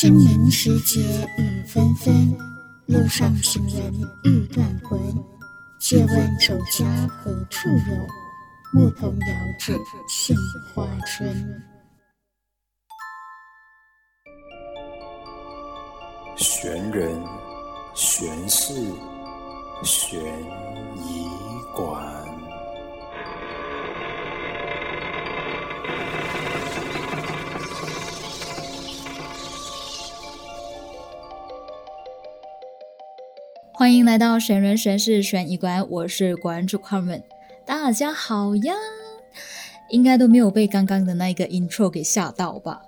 清明时节雨纷纷，路上行人欲断魂。借问酒家何处有？牧童遥指杏花村。悬人、悬事、悬疑馆。欢迎来到神人神事悬疑馆，我是馆主 Carmen，大家好呀！应该都没有被刚刚的那个 intro 给吓到吧？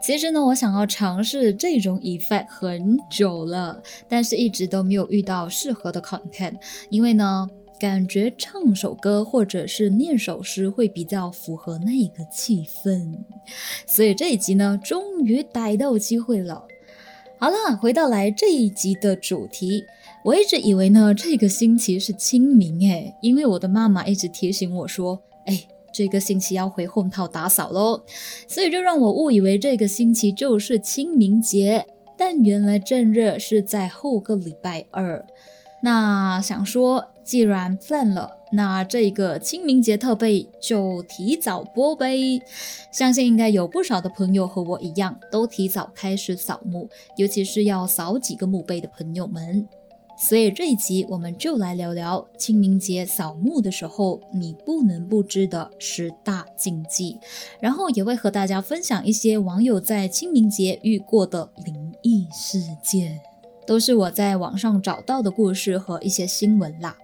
其实呢，我想要尝试这种 effect 很久了，但是一直都没有遇到适合的 content，因为呢，感觉唱首歌或者是念首诗会比较符合那个气氛，所以这一集呢，终于逮到机会了。好了，回到来这一集的主题。我一直以为呢，这个星期是清明诶，因为我的妈妈一直提醒我说，哎，这个星期要回红套打扫喽，所以就让我误以为这个星期就是清明节。但原来正热是在后个礼拜二。那想说，既然犯了，那这个清明节特备就提早播呗。相信应该有不少的朋友和我一样，都提早开始扫墓，尤其是要扫几个墓碑的朋友们。所以这一集我们就来聊聊清明节扫墓的时候你不能不知的十大禁忌，然后也会和大家分享一些网友在清明节遇过的灵异事件，都是我在网上找到的故事和一些新闻啦。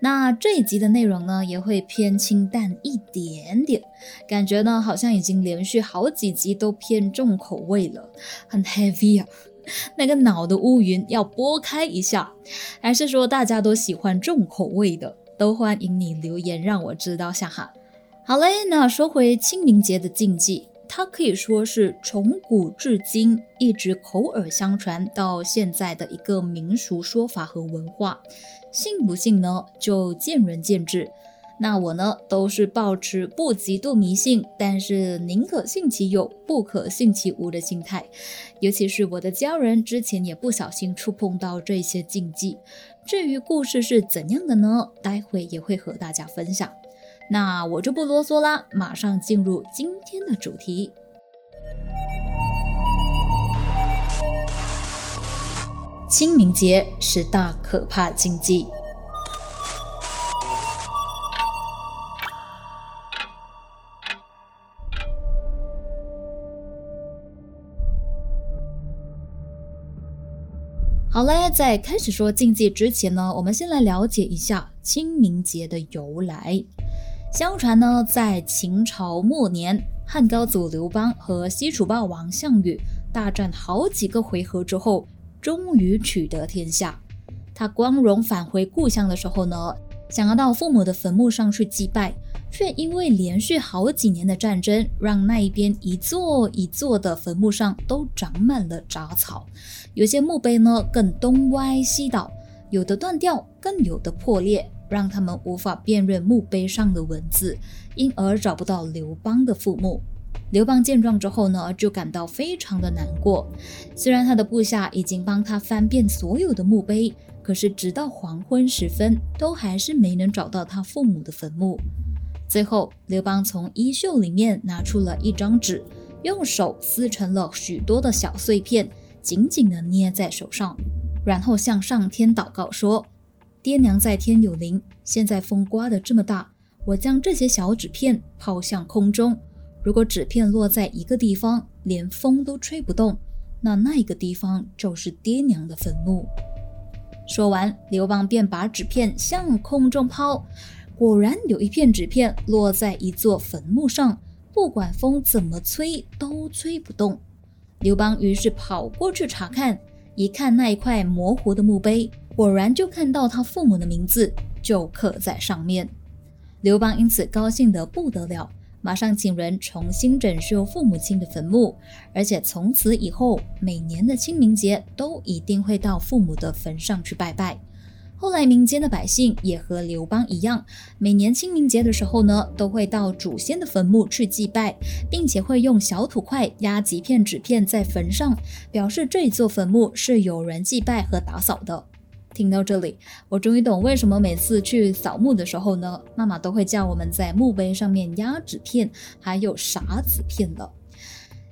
那这一集的内容呢也会偏清淡一点点，感觉呢好像已经连续好几集都偏重口味了，很 heavy 啊。那个脑的乌云要拨开一下，还是说大家都喜欢重口味的？都欢迎你留言让我知道下哈。好嘞，那说回清明节的禁忌，它可以说是从古至今一直口耳相传到现在的一个民俗说法和文化，信不信呢？就见仁见智。那我呢，都是保持不极度迷信，但是宁可信其有，不可信其无的心态。尤其是我的家人之前也不小心触碰到这些禁忌。至于故事是怎样的呢？待会也会和大家分享。那我就不啰嗦啦，马上进入今天的主题：清明节十大可怕禁忌。好嘞，在开始说禁忌之前呢，我们先来了解一下清明节的由来。相传呢，在秦朝末年，汉高祖刘邦和西楚霸王项羽大战好几个回合之后，终于取得天下。他光荣返回故乡的时候呢，想要到父母的坟墓上去祭拜。却因为连续好几年的战争，让那一边一座一座的坟墓上都长满了杂草，有些墓碑呢更东歪西倒，有的断掉，更有的破裂，让他们无法辨认墓碑上的文字，因而找不到刘邦的父母。刘邦见状之后呢，就感到非常的难过。虽然他的部下已经帮他翻遍所有的墓碑，可是直到黄昏时分，都还是没能找到他父母的坟墓。最后，刘邦从衣袖里面拿出了一张纸，用手撕成了许多的小碎片，紧紧地捏在手上，然后向上天祷告说：“爹娘在天有灵，现在风刮得这么大，我将这些小纸片抛向空中，如果纸片落在一个地方，连风都吹不动，那那个地方就是爹娘的坟墓。”说完，刘邦便把纸片向空中抛。果然有一片纸片落在一座坟墓上，不管风怎么吹都吹不动。刘邦于是跑过去查看，一看那一块模糊的墓碑，果然就看到他父母的名字就刻在上面。刘邦因此高兴得不得了，马上请人重新整修父母亲的坟墓，而且从此以后每年的清明节都一定会到父母的坟上去拜拜。后来民间的百姓也和刘邦一样，每年清明节的时候呢，都会到祖先的坟墓去祭拜，并且会用小土块压几片纸片在坟上，表示这座坟墓是有人祭拜和打扫的。听到这里，我终于懂为什么每次去扫墓的时候呢，妈妈都会叫我们在墓碑上面压纸片，还有撒纸片了。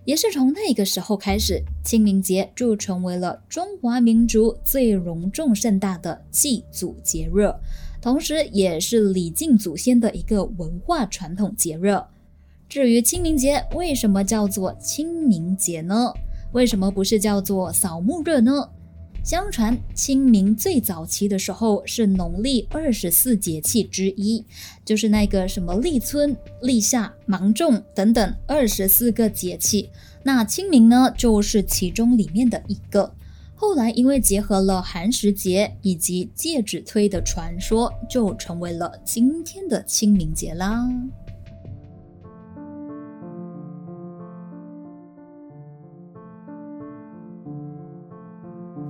也是从那个时候开始，清明节就成为了中华民族最隆重盛大的祭祖节日，同时也是礼敬祖先的一个文化传统节日。至于清明节为什么叫做清明节呢？为什么不是叫做扫墓日呢？相传清明最早期的时候是农历二十四节气之一，就是那个什么立春、立夏、芒种等等二十四个节气。那清明呢，就是其中里面的一个。后来因为结合了寒食节以及戒指推的传说，就成为了今天的清明节啦。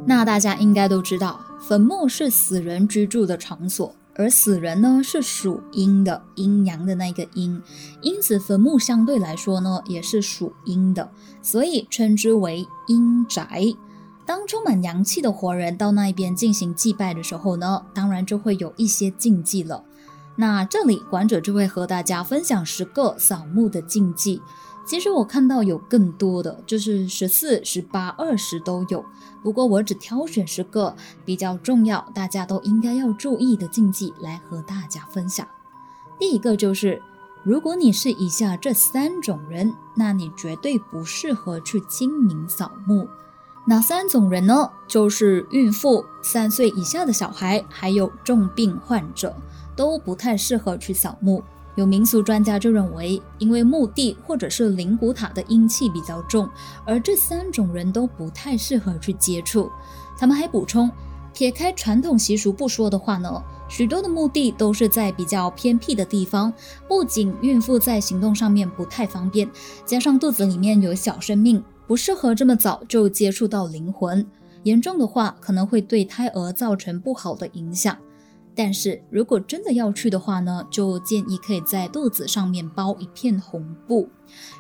那大家应该都知道，坟墓是死人居住的场所，而死人呢是属阴的，阴阳的那个阴，因此坟墓相对来说呢也是属阴的，所以称之为阴宅。当充满阳气的活人到那一边进行祭拜的时候呢，当然就会有一些禁忌了。那这里馆者就会和大家分享十个扫墓的禁忌。其实我看到有更多的，就是十四、十八、二十都有。不过我只挑选十个比较重要，大家都应该要注意的禁忌来和大家分享。第一个就是，如果你是以下这三种人，那你绝对不适合去清明扫墓。哪三种人呢？就是孕妇、三岁以下的小孩，还有重病患者，都不太适合去扫墓。有民俗专家就认为，因为墓地或者是灵骨塔的阴气比较重，而这三种人都不太适合去接触。他们还补充，撇开传统习俗不说的话呢，许多的墓地都是在比较偏僻的地方，不仅孕妇在行动上面不太方便，加上肚子里面有小生命，不适合这么早就接触到灵魂，严重的话可能会对胎儿造成不好的影响。但是如果真的要去的话呢，就建议可以在肚子上面包一片红布。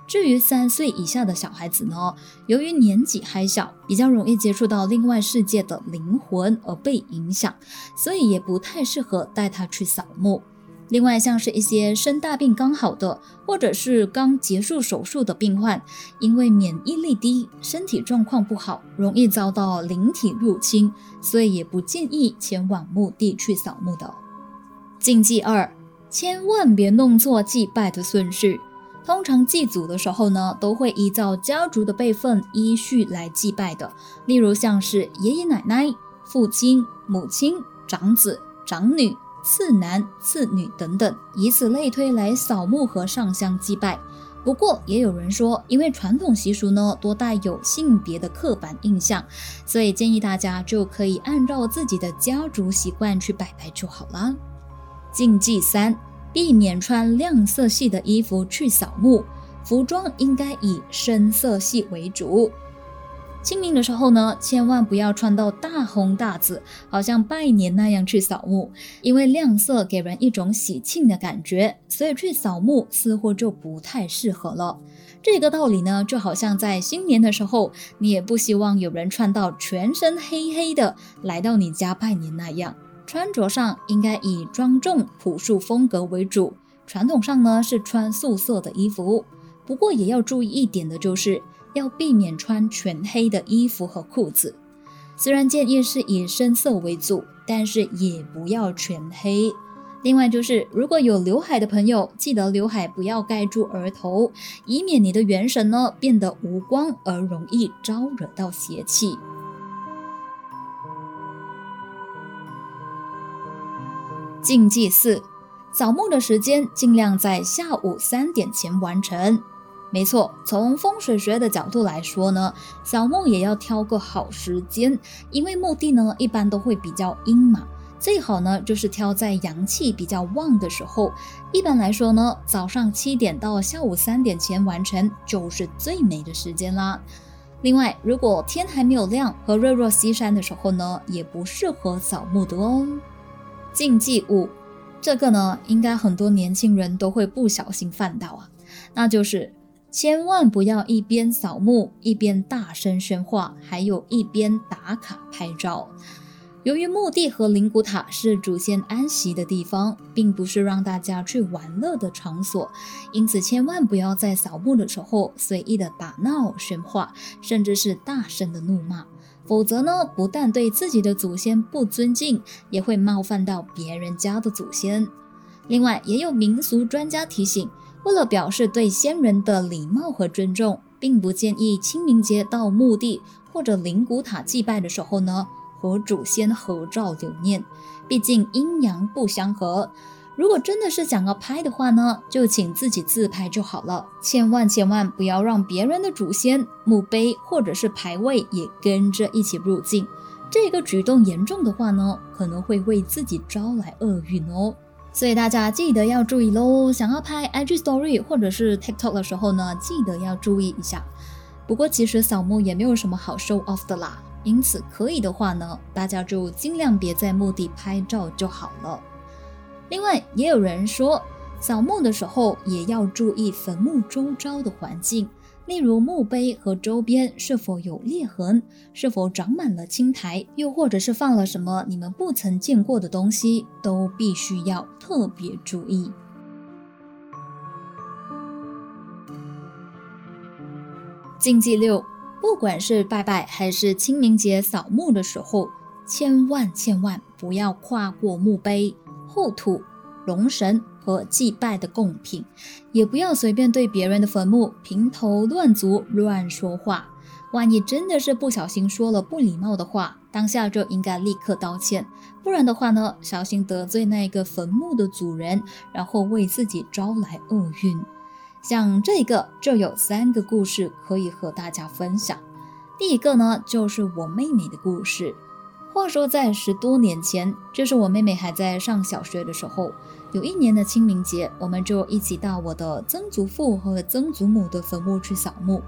至于三岁以下的小孩子呢，由于年纪还小，比较容易接触到另外世界的灵魂而被影响，所以也不太适合带他去扫墓。另外，像是一些生大病刚好的，或者是刚结束手术的病患，因为免疫力低，身体状况不好，容易遭到灵体入侵，所以也不建议前往墓地去扫墓的。禁忌二，千万别弄错祭拜的顺序。通常祭祖的时候呢，都会依照家族的辈分依序来祭拜的，例如像是爷爷奶奶、父亲、母亲、长子、长女。次男、次女等等，以此类推来扫墓和上香祭拜。不过也有人说，因为传统习俗呢多带有性别的刻板印象，所以建议大家就可以按照自己的家族习惯去拜拜就好了。禁忌三：避免穿亮色系的衣服去扫墓，服装应该以深色系为主。清明的时候呢，千万不要穿到大红大紫，好像拜年那样去扫墓，因为亮色给人一种喜庆的感觉，所以去扫墓似乎就不太适合了。这个道理呢，就好像在新年的时候，你也不希望有人穿到全身黑黑的来到你家拜年那样。穿着上应该以庄重朴素风格为主，传统上呢是穿素色的衣服，不过也要注意一点的就是。要避免穿全黑的衣服和裤子，虽然建议是以深色为主，但是也不要全黑。另外就是，如果有刘海的朋友，记得刘海不要盖住额头，以免你的元神呢变得无光而容易招惹到邪气。禁忌四：扫墓的时间尽量在下午三点前完成。没错，从风水学的角度来说呢，扫墓也要挑个好时间，因为墓地呢一般都会比较阴嘛，最好呢就是挑在阳气比较旺的时候。一般来说呢，早上七点到下午三点前完成就是最美的时间啦。另外，如果天还没有亮和日落西山的时候呢，也不适合扫墓的哦。禁忌五，这个呢，应该很多年轻人都会不小心犯到啊，那就是千万不要一边扫墓一边大声喧哗，还有一边打卡拍照。由于墓地和灵骨塔是祖先安息的地方，并不是让大家去玩乐的场所，因此千万不要在扫墓的时候随意的打闹、喧哗，甚至是大声的怒骂。否则呢，不但对自己的祖先不尊敬，也会冒犯到别人家的祖先。另外，也有民俗专家提醒，为了表示对先人的礼貌和尊重，并不建议清明节到墓地或者灵骨塔祭拜的时候呢。和祖先合照留念，毕竟阴阳不相合。如果真的是想要拍的话呢，就请自己自拍就好了，千万千万不要让别人的祖先墓碑或者是牌位也跟着一起入镜。这个举动严重的话呢，可能会为自己招来厄运哦。所以大家记得要注意喽。想要拍 IG Story 或者是 TikTok 的时候呢，记得要注意一下。不过其实扫墓也没有什么好 show off 的啦。因此，可以的话呢，大家就尽量别在墓地拍照就好了。另外，也有人说，扫墓的时候也要注意坟墓周遭的环境，例如墓碑和周边是否有裂痕，是否长满了青苔，又或者是放了什么你们不曾见过的东西，都必须要特别注意。禁忌六。不管是拜拜还是清明节扫墓的时候，千万千万不要跨过墓碑、后土、龙神和祭拜的贡品，也不要随便对别人的坟墓评头论足、乱说话。万一真的是不小心说了不礼貌的话，当下就应该立刻道歉，不然的话呢，小心得罪那个坟墓的主人，然后为自己招来厄运。像这个就有三个故事可以和大家分享。第一个呢，就是我妹妹的故事。话说在十多年前，就是我妹妹还在上小学的时候，有一年的清明节，我们就一起到我的曾祖父和曾祖母的坟墓去扫墓。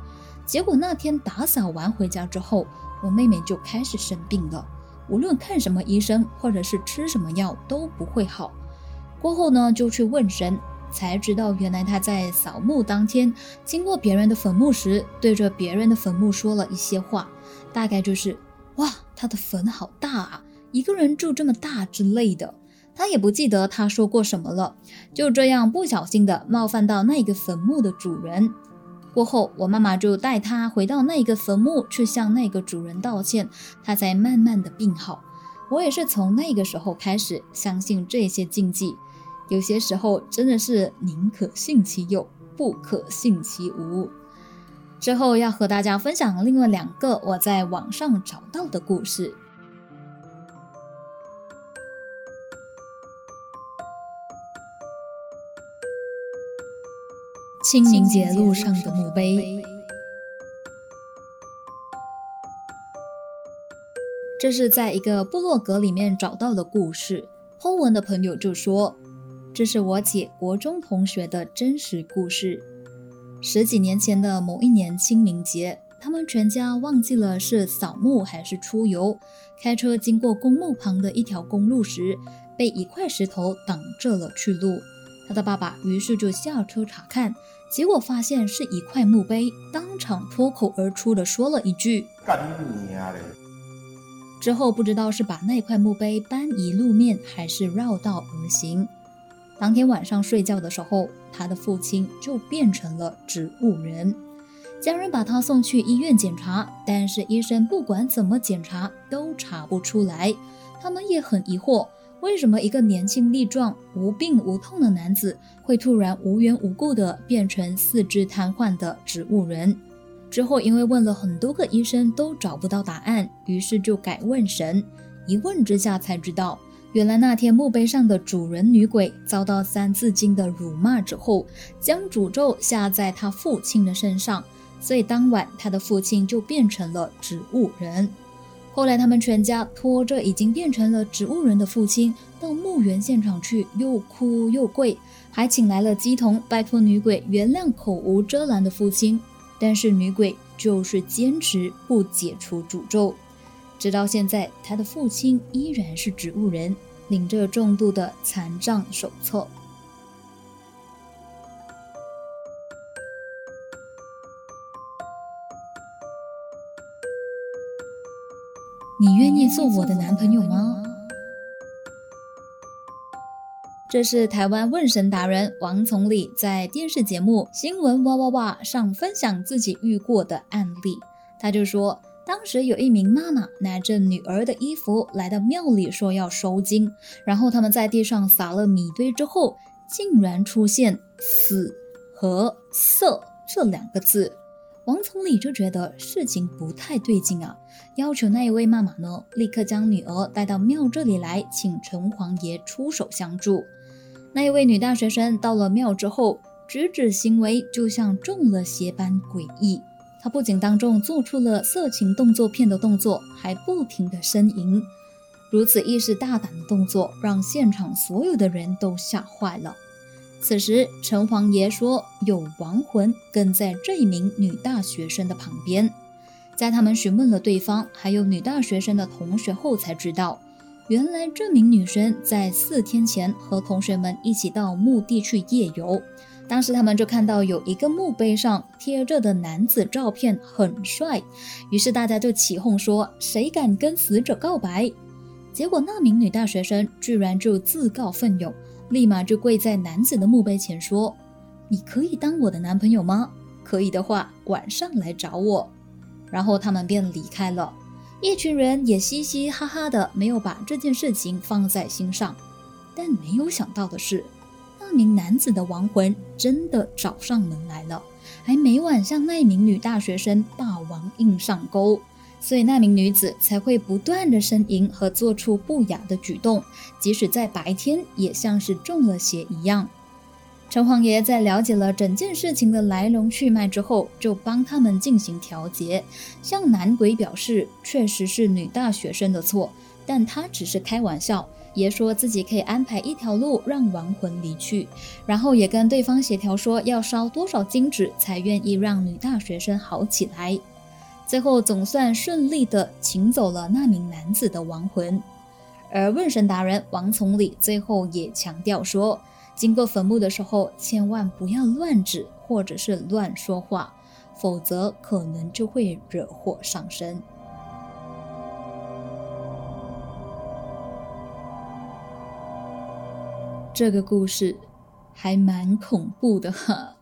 结果那天打扫完回家之后，我妹妹就开始生病了，无论看什么医生或者是吃什么药都不会好。过后呢，就去问神。才知道，原来他在扫墓当天经过别人的坟墓时，对着别人的坟墓说了一些话，大概就是“哇，他的坟好大啊，一个人住这么大”之类的。他也不记得他说过什么了，就这样不小心的冒犯到那个坟墓的主人。过后，我妈妈就带他回到那个坟墓去向那个主人道歉，他才慢慢的病好。我也是从那个时候开始相信这些禁忌。有些时候真的是宁可信其有，不可信其无。之后要和大家分享另外两个我在网上找到的故事。清明节路上的墓碑，这是在一个部落格里面找到的故事。后文的朋友就说。这是我姐国中同学的真实故事。十几年前的某一年清明节，他们全家忘记了是扫墓还是出游，开车经过公墓旁的一条公路时，被一块石头挡着了去路。他的爸爸于是就下车查看，结果发现是一块墓碑，当场脱口而出的说了一句：“干你娘嘞！”之后不知道是把那块墓碑搬移路面，还是绕道而行。当天晚上睡觉的时候，他的父亲就变成了植物人。家人把他送去医院检查，但是医生不管怎么检查都查不出来。他们也很疑惑，为什么一个年轻力壮、无病无痛的男子会突然无缘无故的变成四肢瘫痪的植物人？之后因为问了很多个医生都找不到答案，于是就改问神。一问之下才知道。原来那天墓碑上的主人女鬼遭到《三字经》的辱骂之后，将诅咒下在他父亲的身上，所以当晚他的父亲就变成了植物人。后来他们全家拖着已经变成了植物人的父亲到墓园现场去，又哭又跪，还请来了鸡童拜托女鬼原谅口无遮拦的父亲。但是女鬼就是坚持不解除诅咒。直到现在，他的父亲依然是植物人，领着重度的残障手册。你愿意做我的男朋友吗？这是台湾问神达人王从礼在电视节目《新闻哇哇哇》上分享自己遇过的案例。他就说，当时有一名妈妈拿着女儿的衣服来到庙里，说要收金，然后他们在地上撒了米堆之后，竟然出现“死”和“色”这两个字。王从礼就觉得事情不太对劲啊，要求那一位妈妈呢，立刻将女儿带到庙这里来，请城隍爷出手相助。那一位女大学生到了庙之后，举止行为就像中了邪般诡异。她不仅当众做出了色情动作片的动作，还不停的呻吟。如此意识大胆的动作，让现场所有的人都吓坏了。此时，城隍爷说有亡魂跟在这一名女大学生的旁边。在他们询问了对方还有女大学生的同学后，才知道，原来这名女生在四天前和同学们一起到墓地去夜游。当时他们就看到有一个墓碑上贴着的男子照片很帅，于是大家就起哄说：“谁敢跟死者告白？”结果那名女大学生居然就自告奋勇。立马就跪在男子的墓碑前说：“你可以当我的男朋友吗？可以的话，晚上来找我。”然后他们便离开了。一群人也嘻嘻哈哈的，没有把这件事情放在心上。但没有想到的是，那名男子的亡魂真的找上门来了，还每晚向那名女大学生霸王硬上钩。所以那名女子才会不断的呻吟和做出不雅的举动，即使在白天也像是中了邪一样。城隍爷在了解了整件事情的来龙去脉之后，就帮他们进行调节，向男鬼表示确实是女大学生的错，但他只是开玩笑，爷说自己可以安排一条路让亡魂离去，然后也跟对方协调说要烧多少金纸才愿意让女大学生好起来。最后总算顺利地请走了那名男子的亡魂，而问神达人王从礼最后也强调说，经过坟墓的时候，千万不要乱指或者是乱说话，否则可能就会惹祸上身。这个故事还蛮恐怖的哈。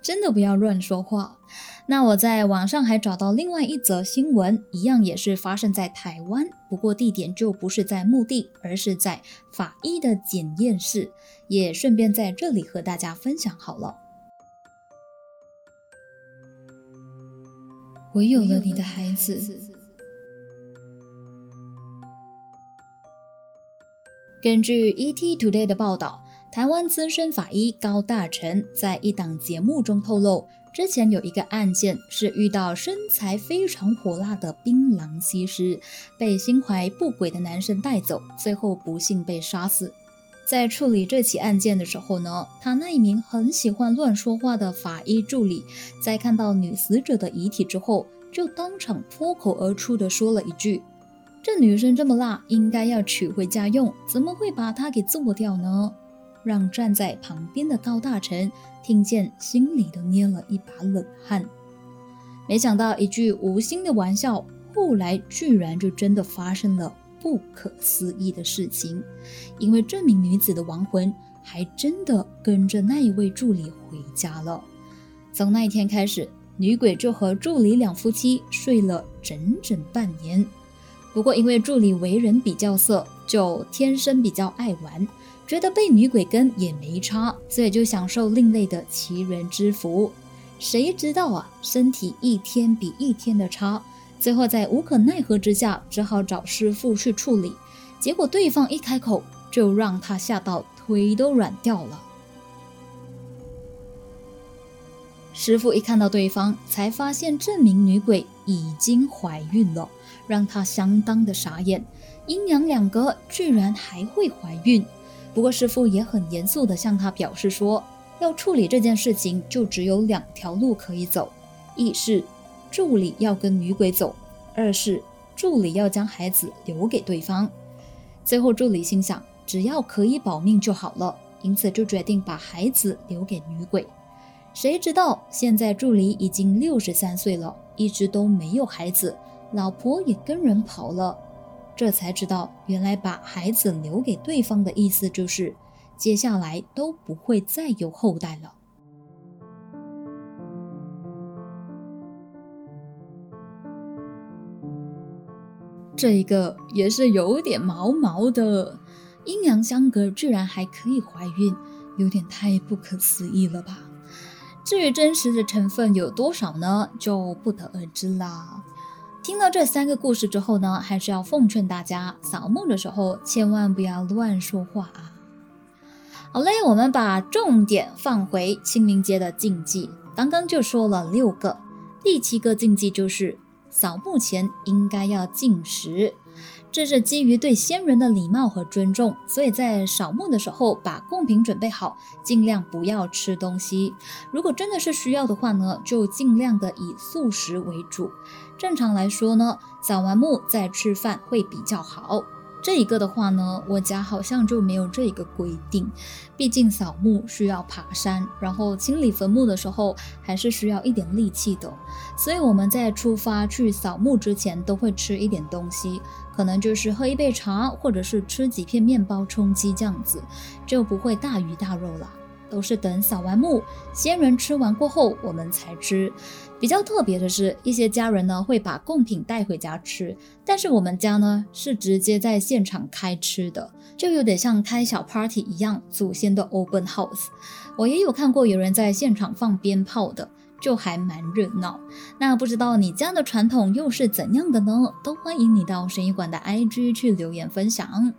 真的不要乱说话。那我在网上还找到另外一则新闻，一样也是发生在台湾，不过地点就不是在墓地，而是在法医的检验室。也顺便在这里和大家分享好了。我有了你的孩子。根据 ET Today 的报道。台湾资深法医高大成在一档节目中透露，之前有一个案件是遇到身材非常火辣的槟榔西施，被心怀不轨的男生带走，最后不幸被杀死。在处理这起案件的时候呢，他那一名很喜欢乱说话的法医助理，在看到女死者的遗体之后，就当场脱口而出的说了一句：“这女生这么辣，应该要娶回家用，怎么会把她给做掉呢？”让站在旁边的高大臣听见，心里都捏了一把冷汗。没想到一句无心的玩笑，后来居然就真的发生了不可思议的事情。因为这名女子的亡魂还真的跟着那一位助理回家了。从那一天开始，女鬼就和助理两夫妻睡了整整半年。不过因为助理为人比较色，就天生比较爱玩。觉得被女鬼跟也没差，所以就享受另类的奇人之福。谁知道啊，身体一天比一天的差，最后在无可奈何之下，只好找师傅去处理。结果对方一开口，就让他吓到腿都软掉了。师傅一看到对方，才发现这名女鬼已经怀孕了，让他相当的傻眼。阴阳两隔，居然还会怀孕。不过师傅也很严肃地向他表示说，要处理这件事情就只有两条路可以走，一是助理要跟女鬼走，二是助理要将孩子留给对方。最后，助理心想，只要可以保命就好了，因此就决定把孩子留给女鬼。谁知道现在助理已经六十三岁了，一直都没有孩子，老婆也跟人跑了。这才知道，原来把孩子留给对方的意思就是，接下来都不会再有后代了。这一个也是有点毛毛的，阴阳相隔居然还可以怀孕，有点太不可思议了吧？至于真实的成分有多少呢，就不得而知啦。听到这三个故事之后呢，还是要奉劝大家，扫墓的时候千万不要乱说话啊。好嘞，我们把重点放回清明节的禁忌，刚刚就说了六个，第七个禁忌就是。扫墓前应该要禁食，这是基于对先人的礼貌和尊重，所以在扫墓的时候把贡品准备好，尽量不要吃东西。如果真的是需要的话呢，就尽量的以素食为主。正常来说呢，扫完墓再吃饭会比较好。这一个的话呢，我家好像就没有这一个规定，毕竟扫墓需要爬山，然后清理坟墓的时候还是需要一点力气的，所以我们在出发去扫墓之前都会吃一点东西，可能就是喝一杯茶，或者是吃几片面包充饥这样子，就不会大鱼大肉了。都是等扫完墓，先人吃完过后，我们才吃。比较特别的是，一些家人呢会把贡品带回家吃，但是我们家呢是直接在现场开吃的，就有点像开小 party 一样，祖先的 open house。我也有看过有人在现场放鞭炮的，就还蛮热闹。那不知道你家的传统又是怎样的呢？都欢迎你到神医馆的 IG 去留言分享。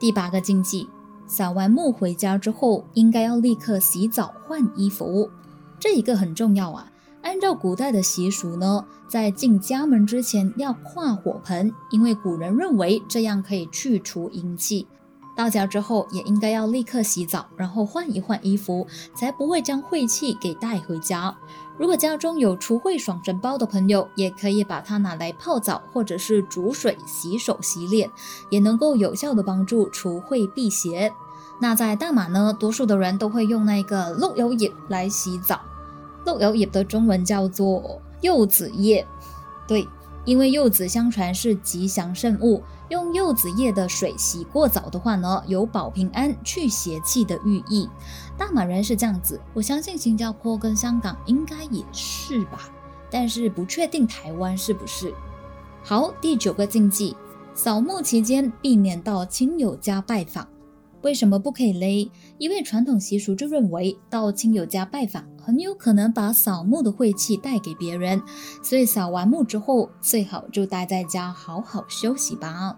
第八个禁忌。扫完墓回家之后，应该要立刻洗澡换衣服，这一个很重要啊。按照古代的习俗呢，在进家门之前要跨火盆，因为古人认为这样可以去除阴气。到家之后也应该要立刻洗澡，然后换一换衣服，才不会将晦气给带回家。如果家中有除秽爽身包的朋友，也可以把它拿来泡澡，或者是煮水洗手洗脸，也能够有效的帮助除秽辟邪。那在大马呢，多数的人都会用那个漏油叶来洗澡。漏油叶的中文叫做柚子叶，对。因为柚子相传是吉祥圣物，用柚子叶的水洗过澡的话呢，有保平安、去邪气的寓意。大马人是这样子，我相信新加坡跟香港应该也是吧，但是不确定台湾是不是。好，第九个禁忌，扫墓期间避免到亲友家拜访。为什么不可以嘞？因为传统习俗就认为到亲友家拜访很有可能把扫墓的晦气带给别人，所以扫完墓之后最好就待在家好好休息吧。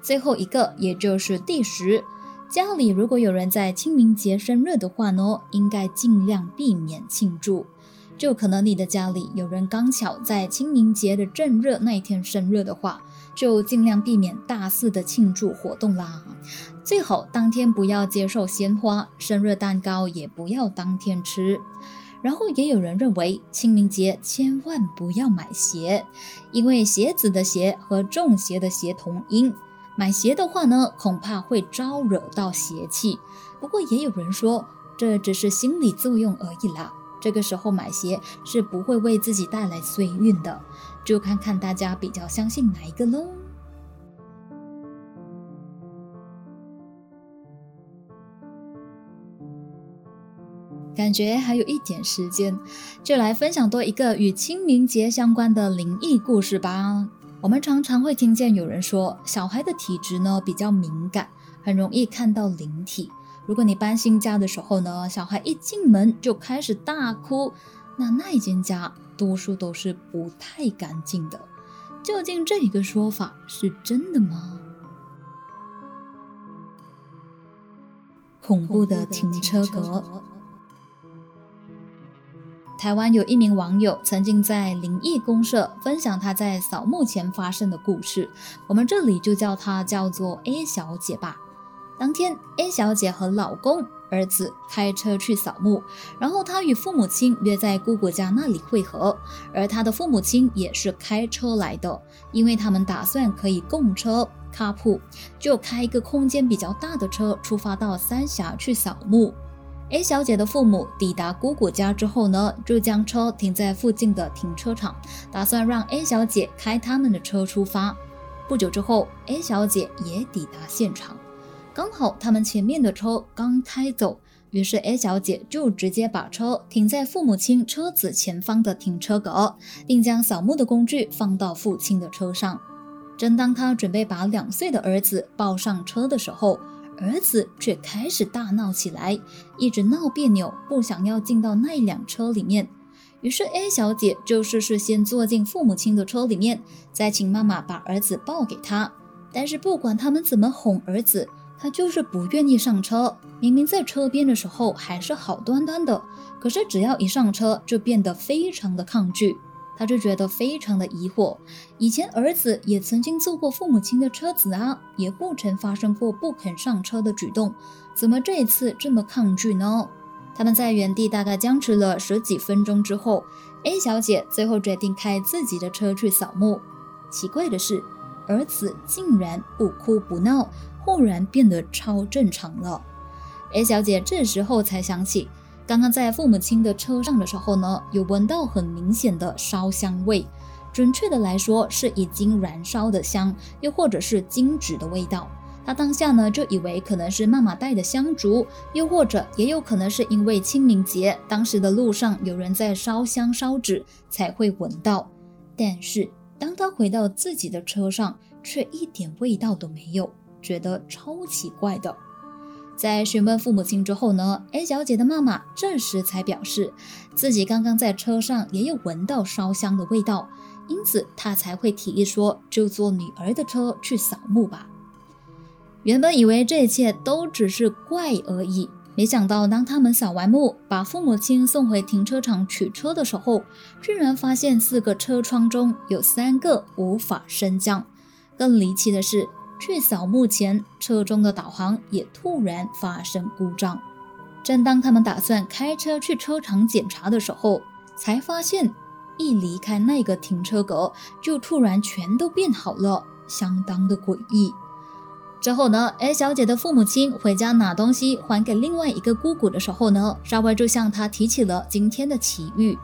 最后一个，也就是第十，家里如果有人在清明节生日的话呢，应该尽量避免庆祝。就可能你的家里有人刚巧在清明节的正热那一天生日的话，就尽量避免大肆的庆祝活动啦。最好当天不要接受鲜花，生日蛋糕也不要当天吃。然后也有人认为清明节千万不要买鞋，因为鞋子的鞋和中邪的邪同音，买鞋的话呢，恐怕会招惹到邪气。不过也有人说这只是心理作用而已啦。这个时候买鞋是不会为自己带来衰运的，就看看大家比较相信哪一个喽。感觉还有一点时间，就来分享多一个与清明节相关的灵异故事吧。我们常常会听见有人说，小孩的体质呢比较敏感，很容易看到灵体。如果你搬新家的时候呢，小孩一进门就开始大哭，那那一间家多数都是不太干净的。究竟这一个说法是真的吗？恐怖的停车格。台湾有一名网友曾经在灵异公社分享他在扫墓前发生的故事，我们这里就叫她叫做 A 小姐吧。当天，A 小姐和老公儿子开车去扫墓，然后她与父母亲约在姑姑家那里会合，而他的父母亲也是开车来的，因为他们打算可以共车卡铺，就开一个空间比较大的车出发到三峡去扫墓。A 小姐的父母抵达姑姑家之后呢，就将车停在附近的停车场，打算让 A 小姐开他们的车出发。不久之后，A 小姐也抵达现场，刚好他们前面的车刚开走，于是 A 小姐就直接把车停在父母亲车子前方的停车格，并将扫墓的工具放到父亲的车上。正当她准备把两岁的儿子抱上车的时候，儿子却开始大闹起来，一直闹别扭，不想要进到那辆车里面。于是 A 小姐就事事先坐进父母亲的车里面，再请妈妈把儿子抱给他。但是不管他们怎么哄儿子，他就是不愿意上车。明明在车边的时候还是好端端的，可是只要一上车就变得非常的抗拒。他就觉得非常的疑惑，以前儿子也曾经坐过父母亲的车子啊，也不曾发生过不肯上车的举动，怎么这一次这么抗拒呢？他们在原地大概僵持了十几分钟之后，A 小姐最后决定开自己的车去扫墓。奇怪的是，儿子竟然不哭不闹，忽然变得超正常了。A 小姐这时候才想起。刚刚在父母亲的车上的时候呢，有闻到很明显的烧香味，准确的来说是已经燃烧的香，又或者是金纸的味道。他当下呢就以为可能是妈妈带的香烛，又或者也有可能是因为清明节当时的路上有人在烧香烧纸才会闻到。但是当他回到自己的车上，却一点味道都没有，觉得超奇怪的。在询问父母亲之后呢，A 小姐的妈妈这时才表示，自己刚刚在车上也有闻到烧香的味道，因此她才会提议说，就坐女儿的车去扫墓吧。原本以为这一切都只是怪而已，没想到当他们扫完墓，把父母亲送回停车场取车的时候，居然发现四个车窗中有三个无法升降。更离奇的是。去扫墓前，车中的导航也突然发生故障。正当他们打算开车去车厂检查的时候，才发现一离开那个停车格，就突然全都变好了，相当的诡异。之后呢，A 小姐的父母亲回家拿东西还给另外一个姑姑的时候呢，稍微就向她提起了今天的奇遇。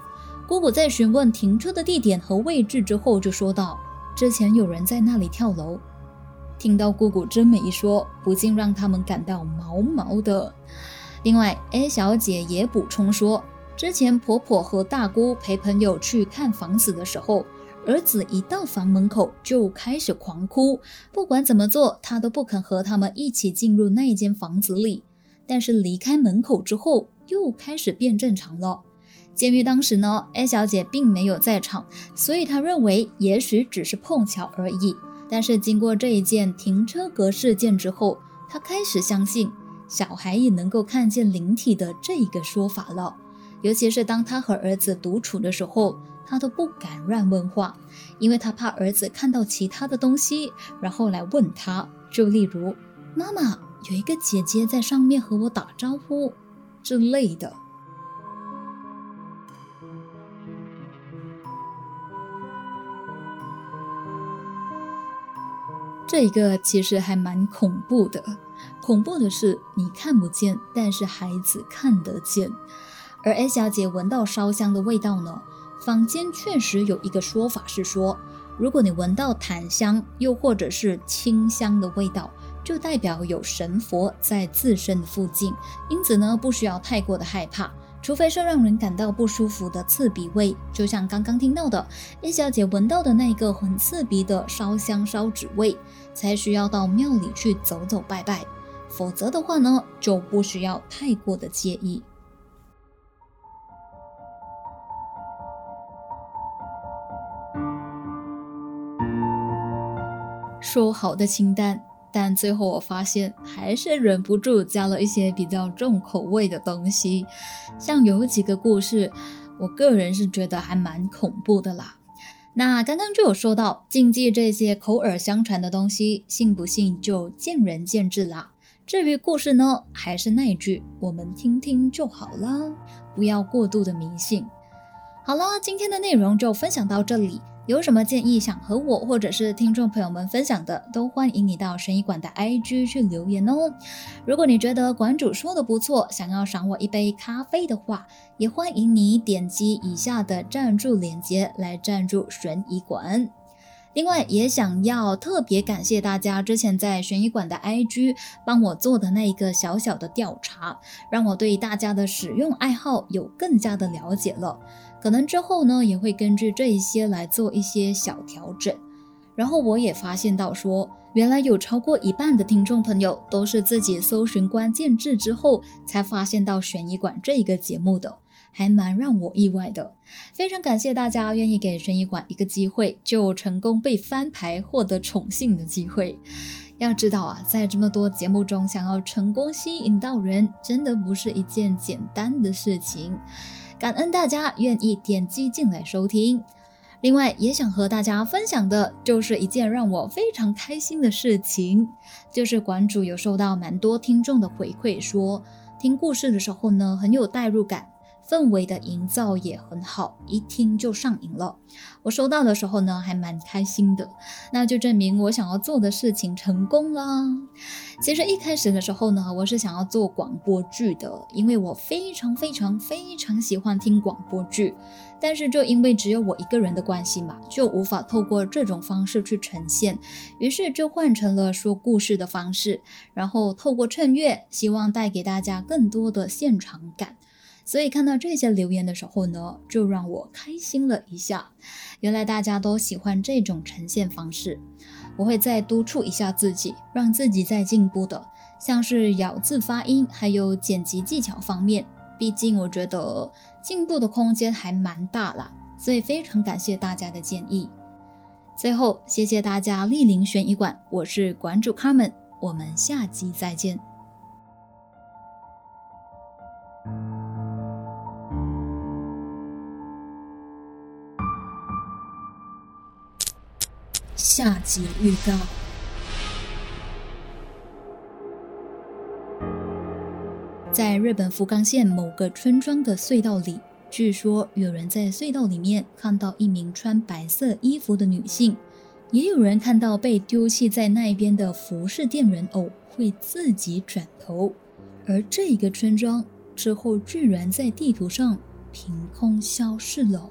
姑姑在询问停车的地点和位置之后，就说道：“之前有人在那里跳楼。”听到姑姑这么一说，不禁让他们感到毛毛的。另外，A 小姐也补充说，之前婆婆和大姑陪朋友去看房子的时候，儿子一到房门口就开始狂哭，不管怎么做，他都不肯和他们一起进入那间房子里。但是离开门口之后，又开始变正常了。鉴于当时呢，A 小姐并没有在场，所以她认为也许只是碰巧而已。但是经过这一件停车格事件之后，他开始相信小孩也能够看见灵体的这一个说法了。尤其是当他和儿子独处的时候，他都不敢乱问话，因为他怕儿子看到其他的东西，然后来问他。就例如，妈妈有一个姐姐在上面和我打招呼之类的。这一个其实还蛮恐怖的，恐怖的是你看不见，但是孩子看得见。而 A 小姐闻到烧香的味道呢，坊间确实有一个说法是说，如果你闻到檀香又或者是清香的味道，就代表有神佛在自身的附近，因此呢，不需要太过的害怕。除非是让人感到不舒服的刺鼻味，就像刚刚听到的叶小姐闻到的那个很刺鼻的烧香烧纸味，才需要到庙里去走走拜拜。否则的话呢，就不需要太过的介意。说好的清单。但最后我发现还是忍不住加了一些比较重口味的东西，像有几个故事，我个人是觉得还蛮恐怖的啦。那刚刚就有说到禁忌这些口耳相传的东西，信不信就见仁见智啦。至于故事呢，还是那一句，我们听听就好啦，不要过度的迷信。好了，今天的内容就分享到这里。有什么建议想和我或者是听众朋友们分享的，都欢迎你到神医馆的 IG 去留言哦。如果你觉得馆主说的不错，想要赏我一杯咖啡的话，也欢迎你点击以下的赞助链接来赞助神医馆。另外，也想要特别感谢大家之前在悬疑馆的 IG 帮我做的那一个小小的调查，让我对大家的使用爱好有更加的了解了。可能之后呢，也会根据这一些来做一些小调整。然后我也发现到说，原来有超过一半的听众朋友都是自己搜寻关键字之后才发现到悬疑馆这一个节目的，还蛮让我意外的。非常感谢大家愿意给悬疑馆一个机会，就成功被翻牌获得宠幸的机会。要知道啊，在这么多节目中，想要成功吸引到人，真的不是一件简单的事情。感恩大家愿意点击进来收听。另外，也想和大家分享的就是一件让我非常开心的事情，就是馆主有收到蛮多听众的回馈，说听故事的时候呢，很有代入感。氛围的营造也很好，一听就上瘾了。我收到的时候呢，还蛮开心的，那就证明我想要做的事情成功了。其实一开始的时候呢，我是想要做广播剧的，因为我非常非常非常喜欢听广播剧。但是就因为只有我一个人的关系嘛，就无法透过这种方式去呈现，于是就换成了说故事的方式，然后透过衬乐，希望带给大家更多的现场感。所以看到这些留言的时候呢，就让我开心了一下。原来大家都喜欢这种呈现方式，我会再督促一下自己，让自己再进步的，像是咬字发音还有剪辑技巧方面。毕竟我觉得进步的空间还蛮大啦，所以非常感谢大家的建议。最后，谢谢大家莅临悬疑馆，我是馆主 Carmen，我们下集再见。下集预告：在日本福冈县某个村庄的隧道里，据说有人在隧道里面看到一名穿白色衣服的女性，也有人看到被丢弃在那边的服饰店人偶会自己转头，而这个村庄之后居然在地图上凭空消失了。